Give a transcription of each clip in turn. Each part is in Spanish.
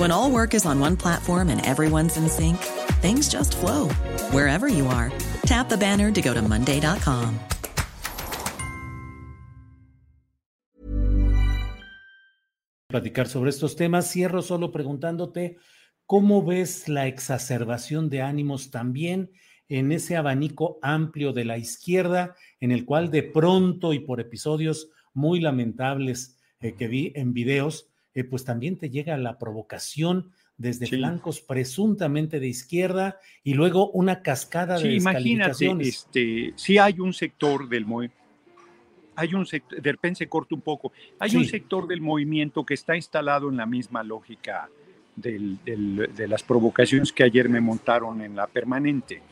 When all work is on one platform and everyone's in sync, things just flow wherever you are. Tap the banner to go to Monday.com. Platicar sobre estos temas. Cierro solo preguntándote cómo ves la exacerbación de ánimos también en ese abanico amplio de la izquierda, en el cual de pronto y por episodios muy lamentables eh, que vi en videos, eh, pues también te llega la provocación desde flancos presuntamente de izquierda y luego una cascada de sí, imagínate, este, si hay un sector del hay un sector, de repente se corta un poco, hay un sector del movimiento que está instalado en la misma lógica de las provocaciones que ayer me montaron en la permanente.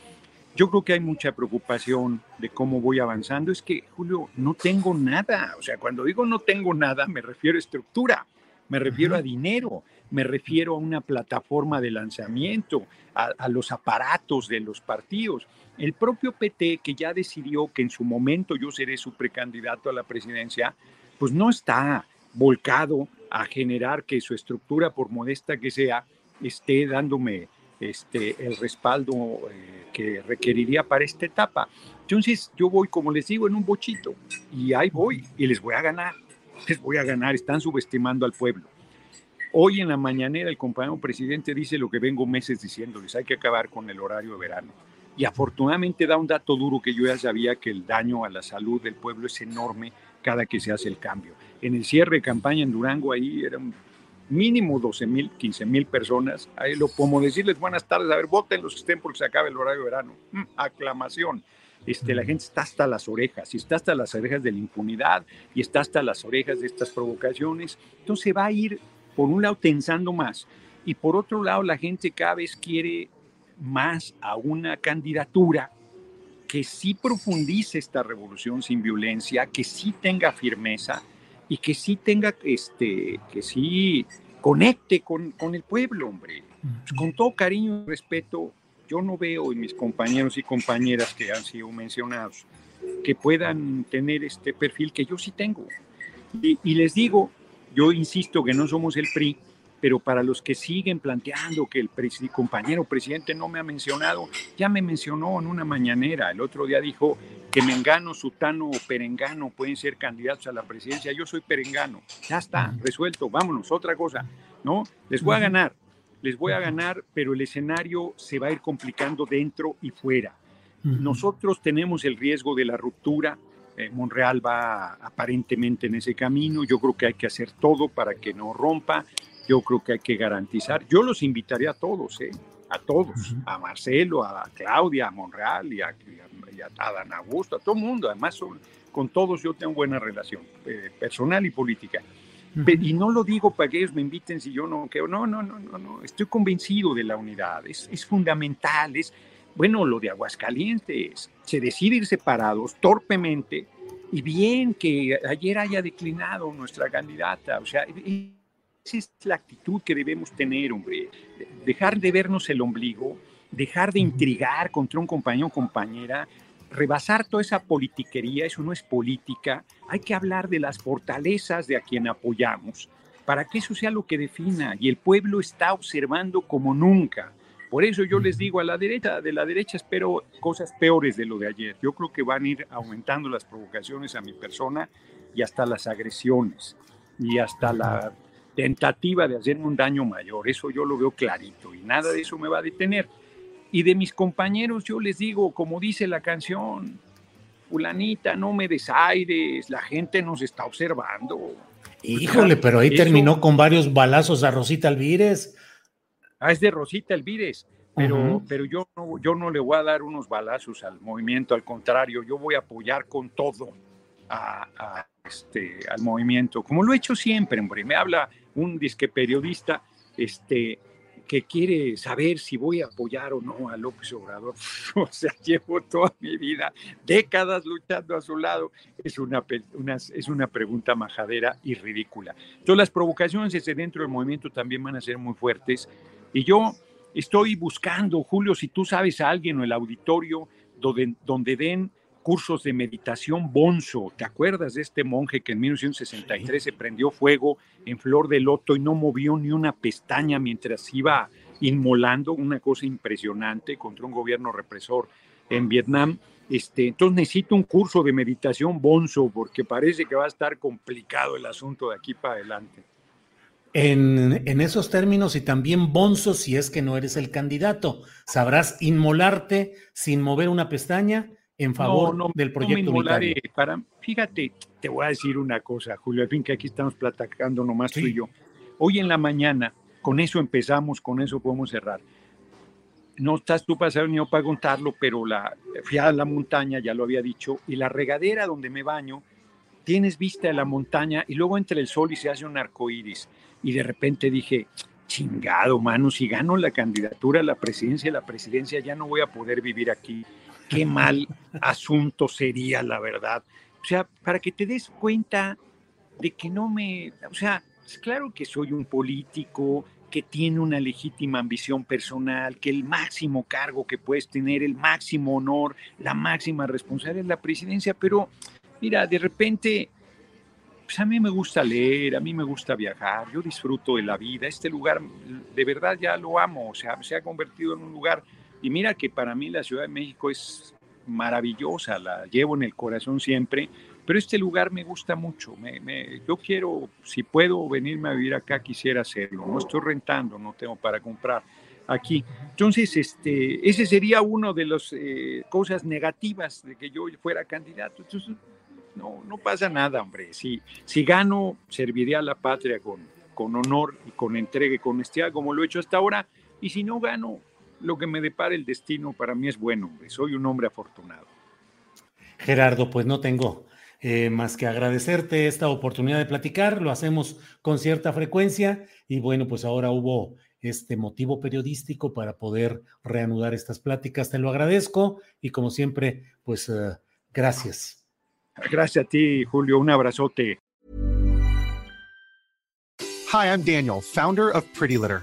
Yo creo que hay mucha preocupación de cómo voy avanzando. Es que, Julio, no tengo nada. O sea, cuando digo no tengo nada, me refiero a estructura, me refiero a dinero, me refiero a una plataforma de lanzamiento, a, los aparatos de los partidos. El propio PT, que ya decidió que en su momento yo seré su precandidato a la presidencia, pues no está volcado a generar que su estructura, por modesta que sea, esté dándome este, el respaldo eh, que requeriría para esta etapa. Entonces yo voy, como les digo, en un bochito y ahí voy y les voy a ganar, les voy a ganar, están subestimando al pueblo. Hoy en la mañanera el compañero presidente dice lo que vengo meses diciéndoles, hay que acabar con el horario de verano. Y afortunadamente da un dato duro que yo ya sabía que el daño a la salud del pueblo es enorme cada que se hace el cambio. En el cierre de campaña en Durango ahí era un mínimo 12 mil, 15 mil personas. Ahí lo como decirles buenas tardes, a ver, voten los que estén porque se acaba el horario de verano. Mm, aclamación. Este, la gente está hasta las orejas, y está hasta las orejas de la impunidad, y está hasta las orejas de estas provocaciones. Entonces va a ir, por un lado, tensando más, y por otro lado, la gente cada vez quiere más a una candidatura que sí profundice esta revolución sin violencia, que sí tenga firmeza, y que sí tenga, este, que sí conecte con, con el pueblo, hombre. con todo cariño y respeto, yo no veo en mis compañeros y compañeras que han sido mencionados que puedan tener este perfil que yo sí tengo. Y, y les digo, yo insisto que no somos el PRI, pero para los que siguen planteando que el compañero presidente no me ha mencionado, ya me mencionó en una mañanera, el otro día dijo que Mengano, Sutano o Perengano pueden ser candidatos a la presidencia, yo soy Perengano, ya está, resuelto, vámonos, otra cosa, ¿no? Les voy a ganar, les voy a ganar, pero el escenario se va a ir complicando dentro y fuera. Nosotros tenemos el riesgo de la ruptura, eh, Monreal va aparentemente en ese camino, yo creo que hay que hacer todo para que no rompa, yo creo que hay que garantizar. Yo los invitaría a todos, ¿eh? a todos, a Marcelo, a Claudia, a Monreal y a, a, Dan Augusto, a todo el mundo. Además, con todos yo tengo buena relación eh, personal y política. Y no lo digo para que ellos me inviten si yo no creo. No, no, no, no, no. Estoy convencido de la unidad. Es, es fundamental. Es, bueno, lo de Aguascalientes. Se decide ir separados torpemente y bien que ayer haya declinado nuestra candidata. O sea, es la actitud que debemos tener, hombre. Dejar de vernos el ombligo, dejar de intrigar contra un compañero o compañera, rebasar toda esa politiquería, eso no es política. Hay que hablar de las fortalezas de a quien apoyamos, para que eso sea lo que defina. Y el pueblo está observando como nunca. Por eso yo les digo a la derecha, de la derecha espero cosas peores de lo de ayer. Yo creo que van a ir aumentando las provocaciones a mi persona y hasta las agresiones y hasta la tentativa de hacerme un daño mayor. Eso yo lo veo clarito y nada de eso me va a detener. Y de mis compañeros yo les digo, como dice la canción, fulanita, no me desaires, la gente nos está observando. Híjole, pero ahí terminó con varios balazos a Rosita Alvírez. Ah, es de Rosita Alvírez, pero, pero yo, no, yo no le voy a dar unos balazos al movimiento, al contrario, yo voy a apoyar con todo a, este, al movimiento, como lo he hecho siempre, hombre. Me habla un disque periodista este, que quiere saber si voy a apoyar o no a López Obrador. o sea, llevo toda mi vida, décadas luchando a su lado. Es una, es una pregunta majadera y ridícula. Entonces, las provocaciones ese dentro del movimiento también van a ser muy fuertes. Y yo estoy buscando, Julio, si tú sabes a alguien o el auditorio donde, donde den cursos de meditación bonzo. ¿Te acuerdas de este monje que en 1963 se prendió fuego en Flor de Loto y no movió ni una pestaña mientras iba inmolando? Una cosa impresionante contra un gobierno represor en Vietnam. Este, entonces necesito un curso de meditación bonzo porque parece que va a estar complicado el asunto de aquí para adelante. En, en, esos términos y también bonzo si es que no eres el candidato. Sabrás inmolarte sin mover una pestaña en favor del proyecto no para, fíjate, te voy a decir una cosa, Julio, al fin que aquí estamos platicando nomás tú y yo. Hoy en la mañana, con eso empezamos, con eso podemos cerrar. No estás tú para saber ni yo para contarlo, pero la, fui a la montaña, ya lo había dicho, y la regadera donde me baño, tienes vista de la montaña y luego entra el sol y se hace un arco iris. Y de repente dije, chingado, mano, si gano la candidatura a la presidencia, la presidencia ya no voy a poder vivir aquí qué mal asunto sería, la verdad. O sea, para que te des cuenta de que no me, o sea, es claro que soy un político que tiene una legítima ambición personal, que el máximo cargo que puedes tener, el máximo honor, la máxima responsabilidad es la presidencia, pero mira, de repente, pues a mí me gusta leer, a mí me gusta viajar, yo disfruto de la vida, este lugar de verdad ya lo amo, o sea, se ha convertido en un lugar y mira que para mí la Ciudad de México es maravillosa, la llevo en el corazón siempre, pero este lugar me gusta mucho. Me, yo quiero, si puedo venirme a vivir acá, quisiera hacerlo. No estoy rentando, no tengo para comprar aquí. Entonces, este, ese sería uno de las eh, cosas negativas de que yo fuera candidato. Entonces, no, no pasa nada, hombre. Si, si gano, serviré a la patria con, con honor y con entrega y con honestidad, como lo he hecho hasta ahora. Y si no gano, lo que me depara el destino para mí es bueno, soy un hombre afortunado. Gerardo, pues no tengo eh, más que agradecerte esta oportunidad de platicar, lo hacemos con cierta frecuencia y bueno, pues ahora hubo este motivo periodístico para poder reanudar estas pláticas, te lo agradezco y como siempre, pues eh, gracias. Gracias a ti, Julio, un abrazote. Hi, I'm Daniel, founder of Pretty Litter.